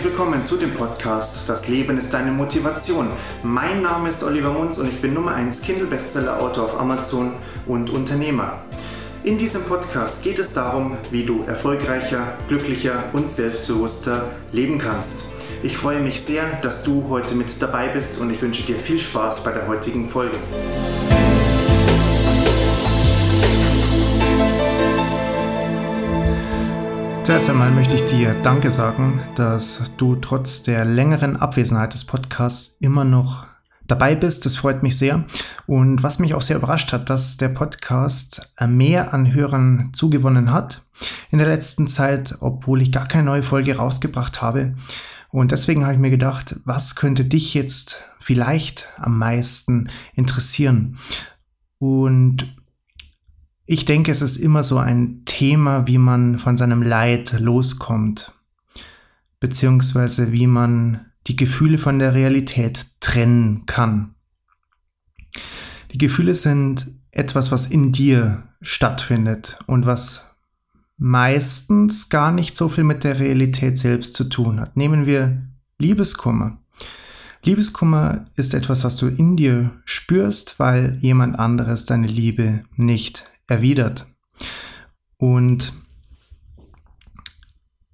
Herzlich willkommen zu dem Podcast Das Leben ist deine Motivation. Mein Name ist Oliver Munz und ich bin Nummer 1 Kindle-Bestseller-Autor auf Amazon und Unternehmer. In diesem Podcast geht es darum, wie du erfolgreicher, glücklicher und selbstbewusster leben kannst. Ich freue mich sehr, dass du heute mit dabei bist und ich wünsche dir viel Spaß bei der heutigen Folge. Zuerst einmal möchte ich dir Danke sagen, dass du trotz der längeren Abwesenheit des Podcasts immer noch dabei bist. Das freut mich sehr. Und was mich auch sehr überrascht hat, dass der Podcast mehr an Hörern zugewonnen hat in der letzten Zeit, obwohl ich gar keine neue Folge rausgebracht habe. Und deswegen habe ich mir gedacht, was könnte dich jetzt vielleicht am meisten interessieren? Und ich denke, es ist immer so ein Thema, wie man von seinem Leid loskommt, beziehungsweise wie man die Gefühle von der Realität trennen kann. Die Gefühle sind etwas, was in dir stattfindet und was meistens gar nicht so viel mit der Realität selbst zu tun hat. Nehmen wir Liebeskummer. Liebeskummer ist etwas, was du in dir spürst, weil jemand anderes deine Liebe nicht erwidert. Und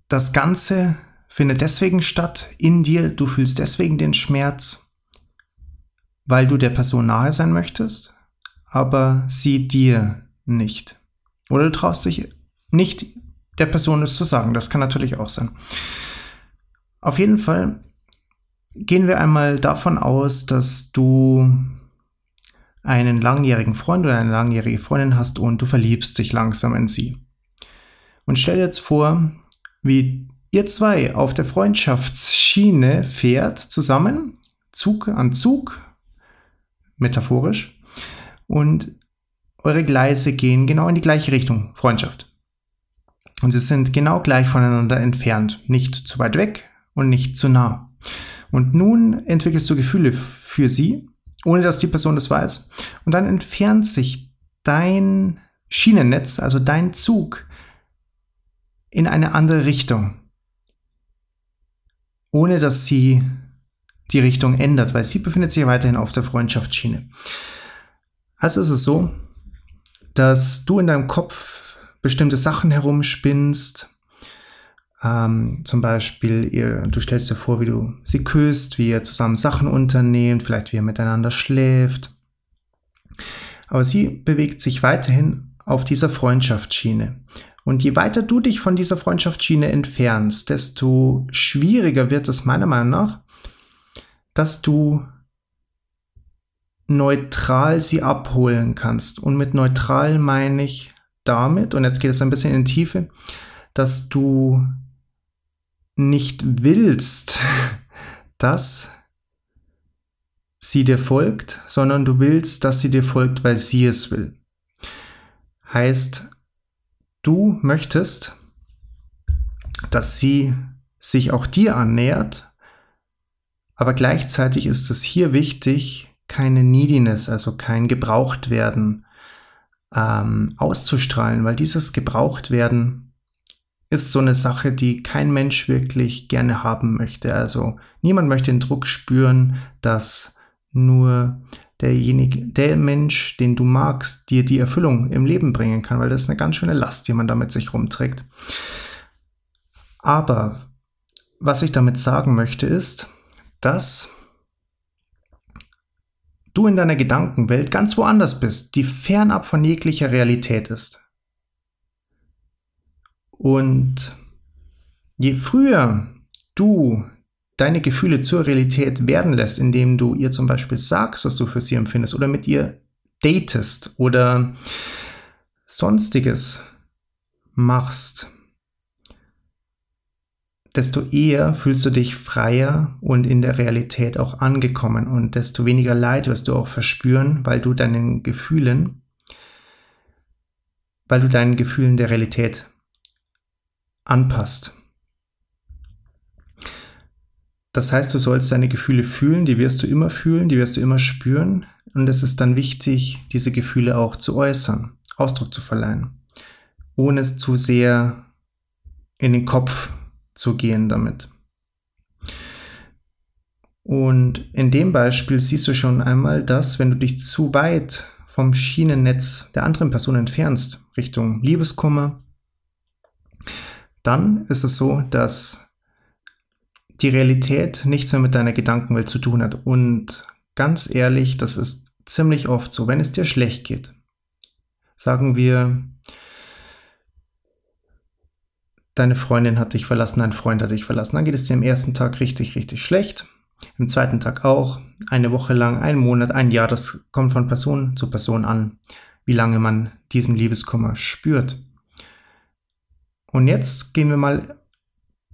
das Ganze findet deswegen statt in dir, du fühlst deswegen den Schmerz, weil du der Person nahe sein möchtest, aber sie dir nicht. Oder du traust dich nicht der Person es zu sagen, das kann natürlich auch sein. Auf jeden Fall gehen wir einmal davon aus, dass du einen langjährigen Freund oder eine langjährige Freundin hast und du verliebst dich langsam in sie. Und stell dir jetzt vor, wie ihr zwei auf der Freundschaftsschiene fährt zusammen, Zug an Zug, metaphorisch, und eure Gleise gehen genau in die gleiche Richtung, Freundschaft. Und sie sind genau gleich voneinander entfernt, nicht zu weit weg und nicht zu nah. Und nun entwickelst du Gefühle für sie, ohne dass die Person das weiß. Und dann entfernt sich dein Schienennetz, also dein Zug, in eine andere Richtung ohne dass sie die Richtung ändert, weil sie befindet sich weiterhin auf der Freundschaftsschiene. Also ist es so, dass du in deinem Kopf bestimmte Sachen herumspinnst. Ähm, zum Beispiel, ihr, du stellst dir vor, wie du sie küsst, wie ihr zusammen Sachen unternehmt, vielleicht wie ihr miteinander schläft. Aber sie bewegt sich weiterhin auf dieser Freundschaftsschiene. Und je weiter du dich von dieser Freundschaftsschiene entfernst, desto schwieriger wird es meiner Meinung nach, dass du neutral sie abholen kannst. Und mit neutral meine ich damit, und jetzt geht es ein bisschen in die Tiefe, dass du nicht willst, dass sie dir folgt, sondern du willst, dass sie dir folgt, weil sie es will. Heißt, du möchtest, dass sie sich auch dir annähert, aber gleichzeitig ist es hier wichtig, keine Neediness, also kein Gebrauchtwerden ähm, auszustrahlen, weil dieses Gebrauchtwerden ist so eine Sache, die kein Mensch wirklich gerne haben möchte. Also niemand möchte den Druck spüren, dass nur derjenige, der Mensch, den du magst, dir die Erfüllung im Leben bringen kann, weil das ist eine ganz schöne Last, die man damit sich rumträgt. Aber was ich damit sagen möchte, ist, dass du in deiner Gedankenwelt ganz woanders bist, die fernab von jeglicher Realität ist. Und je früher du deine Gefühle zur Realität werden lässt, indem du ihr zum Beispiel sagst, was du für sie empfindest oder mit ihr datest oder sonstiges machst, desto eher fühlst du dich freier und in der Realität auch angekommen und desto weniger Leid wirst du auch verspüren, weil du deinen Gefühlen, weil du deinen Gefühlen der Realität anpasst. Das heißt, du sollst deine Gefühle fühlen, die wirst du immer fühlen, die wirst du immer spüren. Und es ist dann wichtig, diese Gefühle auch zu äußern, Ausdruck zu verleihen, ohne es zu sehr in den Kopf zu gehen damit. Und in dem Beispiel siehst du schon einmal, dass wenn du dich zu weit vom Schienennetz der anderen Person entfernst, Richtung Liebeskummer, dann ist es so, dass die Realität nichts mehr mit deiner Gedankenwelt zu tun hat. Und ganz ehrlich, das ist ziemlich oft so, wenn es dir schlecht geht. Sagen wir, deine Freundin hat dich verlassen, dein Freund hat dich verlassen. Dann geht es dir am ersten Tag richtig, richtig schlecht. Im zweiten Tag auch. Eine Woche lang, ein Monat, ein Jahr. Das kommt von Person zu Person an, wie lange man diesen Liebeskummer spürt. Und jetzt gehen wir mal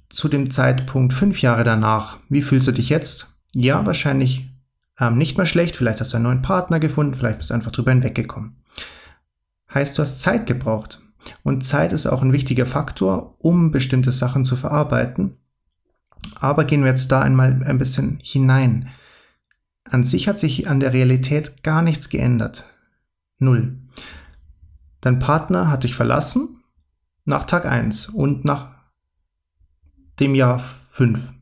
zu dem Zeitpunkt fünf Jahre danach. Wie fühlst du dich jetzt? Ja, wahrscheinlich ähm, nicht mehr schlecht. Vielleicht hast du einen neuen Partner gefunden. Vielleicht bist du einfach drüber hinweggekommen. Heißt, du hast Zeit gebraucht. Und Zeit ist auch ein wichtiger Faktor, um bestimmte Sachen zu verarbeiten. Aber gehen wir jetzt da einmal ein bisschen hinein. An sich hat sich an der Realität gar nichts geändert. Null. Dein Partner hat dich verlassen nach Tag 1 und nach dem Jahr 5.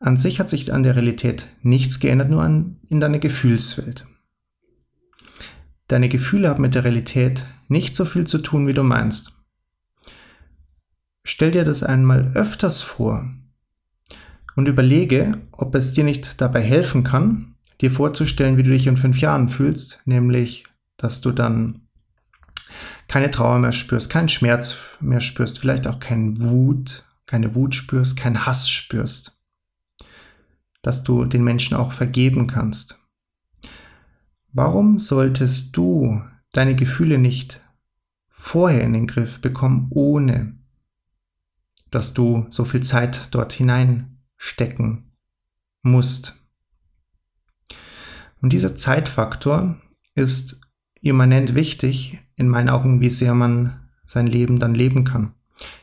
An sich hat sich an der Realität nichts geändert, nur an, in deiner Gefühlswelt. Deine Gefühle haben mit der Realität nicht so viel zu tun, wie du meinst. Stell dir das einmal öfters vor und überlege, ob es dir nicht dabei helfen kann, dir vorzustellen, wie du dich in fünf Jahren fühlst, nämlich, dass du dann keine Trauer mehr spürst, keinen Schmerz mehr spürst, vielleicht auch keinen Wut, keine Wut spürst, keinen Hass spürst, dass du den Menschen auch vergeben kannst. Warum solltest du deine Gefühle nicht vorher in den Griff bekommen, ohne dass du so viel Zeit dort hineinstecken musst. Und dieser Zeitfaktor ist immanent wichtig, in meinen Augen, wie sehr man sein Leben dann leben kann.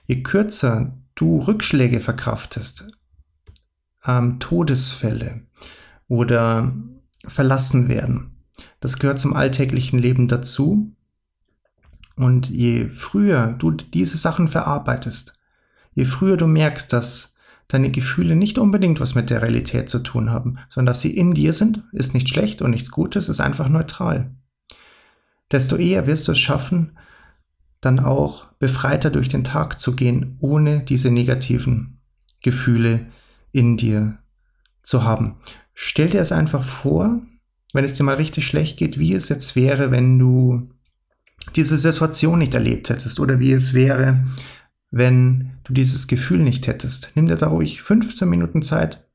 Je kürzer du Rückschläge verkraftest, ähm, Todesfälle oder verlassen werden, das gehört zum alltäglichen Leben dazu. Und je früher du diese Sachen verarbeitest, je früher du merkst, dass deine Gefühle nicht unbedingt was mit der Realität zu tun haben, sondern dass sie in dir sind, ist nicht schlecht und nichts Gutes, ist einfach neutral. Desto eher wirst du es schaffen, dann auch befreiter durch den Tag zu gehen, ohne diese negativen Gefühle in dir zu haben. Stell dir es einfach vor, wenn es dir mal richtig schlecht geht, wie es jetzt wäre, wenn du diese Situation nicht erlebt hättest oder wie es wäre, wenn du dieses Gefühl nicht hättest. Nimm dir da ruhig 15 Minuten Zeit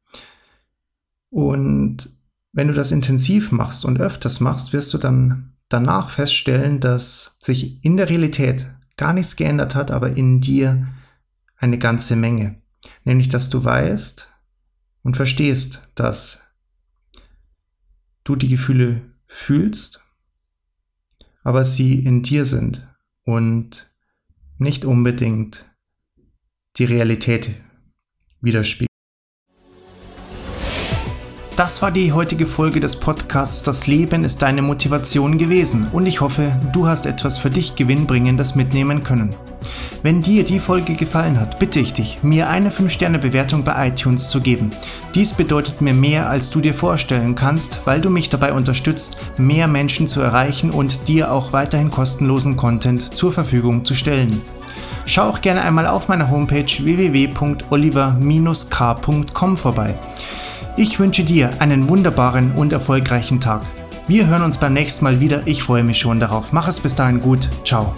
und wenn du das intensiv machst und öfters machst, wirst du dann danach feststellen, dass sich in der Realität gar nichts geändert hat, aber in dir eine ganze Menge. Nämlich, dass du weißt und verstehst, dass du die Gefühle fühlst, aber sie in dir sind und nicht unbedingt die Realität widerspiegeln. Das war die heutige Folge des Podcasts Das Leben ist deine Motivation gewesen und ich hoffe, du hast etwas für dich Gewinnbringendes mitnehmen können. Wenn dir die Folge gefallen hat, bitte ich dich, mir eine 5-Sterne-Bewertung bei iTunes zu geben. Dies bedeutet mir mehr, als du dir vorstellen kannst, weil du mich dabei unterstützt, mehr Menschen zu erreichen und dir auch weiterhin kostenlosen Content zur Verfügung zu stellen. Schau auch gerne einmal auf meiner Homepage www.oliver-k.com vorbei. Ich wünsche dir einen wunderbaren und erfolgreichen Tag. Wir hören uns beim nächsten Mal wieder. Ich freue mich schon darauf. Mach es bis dahin gut. Ciao.